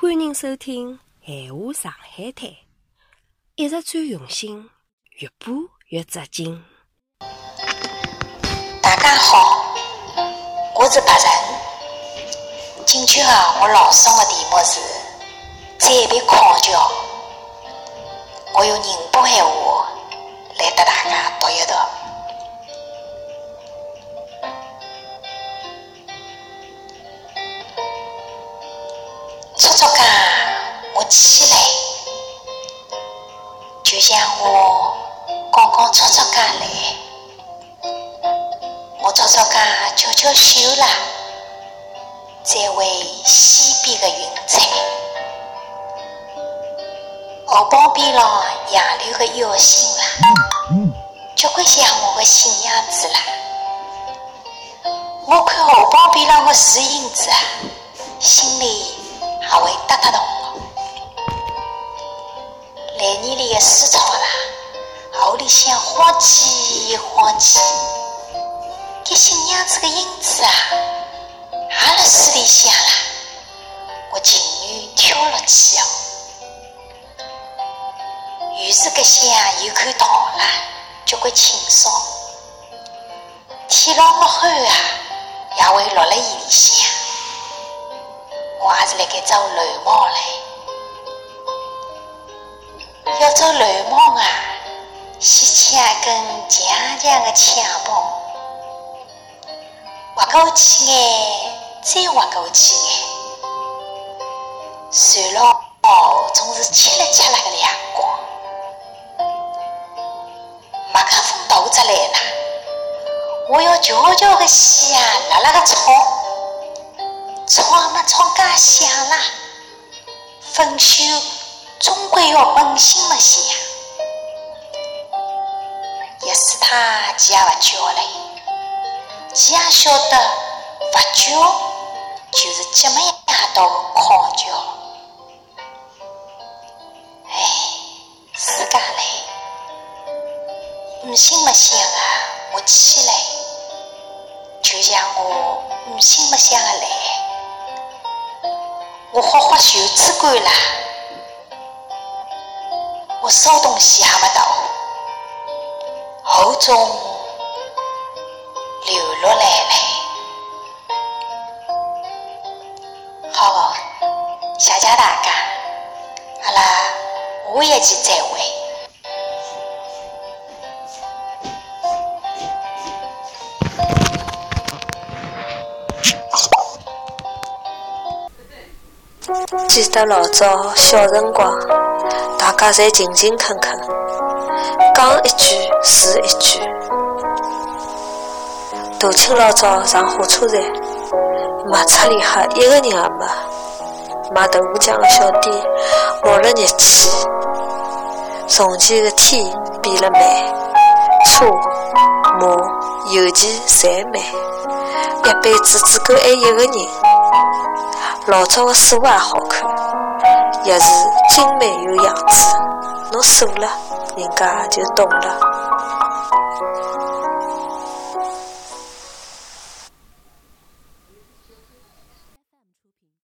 欢迎收听《闲话上海滩》，一直最用心，越播越扎劲。大家好，我是白人。今天啊，我朗诵的题目是《再别康桥》，我用宁波闲话起来，就像我刚刚出出家来，我初初间悄悄修了，再为西边的云彩，河浜边浪杨柳的腰心啦，交关像我的新娘子啦。我看河浜边浪的树影子啊，心里也会哒哒动哦。来年里的水草啦，河里向晃起晃起，这新娘子的影子啊，也辣水里向啦。我情愿跳落去哦。于是搿下又看到了交关清爽，天老落后啊，也会落辣伊里向。我也是辣盖走楼猫嘞。做楼猫啊，先抢一根强强的枪棒，划过去眼，再划过去眼，随牢总是切了切了个亮光。麦克风大出来了，我要悄悄的响，辣辣个唱，唱嘛唱介响啦，分手总归要本性么响。要是他其也勿叫嘞，其也晓得勿叫就是这么夜到狂叫。哎，自家嘞。唔信么信啊！我起来，就像我唔信么想的来，我划划袖子管啦，我烧东西还没到，后中流落来嘞。好，谢谢大家，阿拉下一期再会。记得老早小辰光，大家侪勤勤恳恳，讲一句是一句。大清老早上火车站，卖出里哈一个人也没。卖豆腐浆的小店冒了热气，从前的天变了慢，车马邮件侪慢，一辈子只够爱一个人。老早的书也好看，钥匙精美有样子，侬锁了，人家就懂了。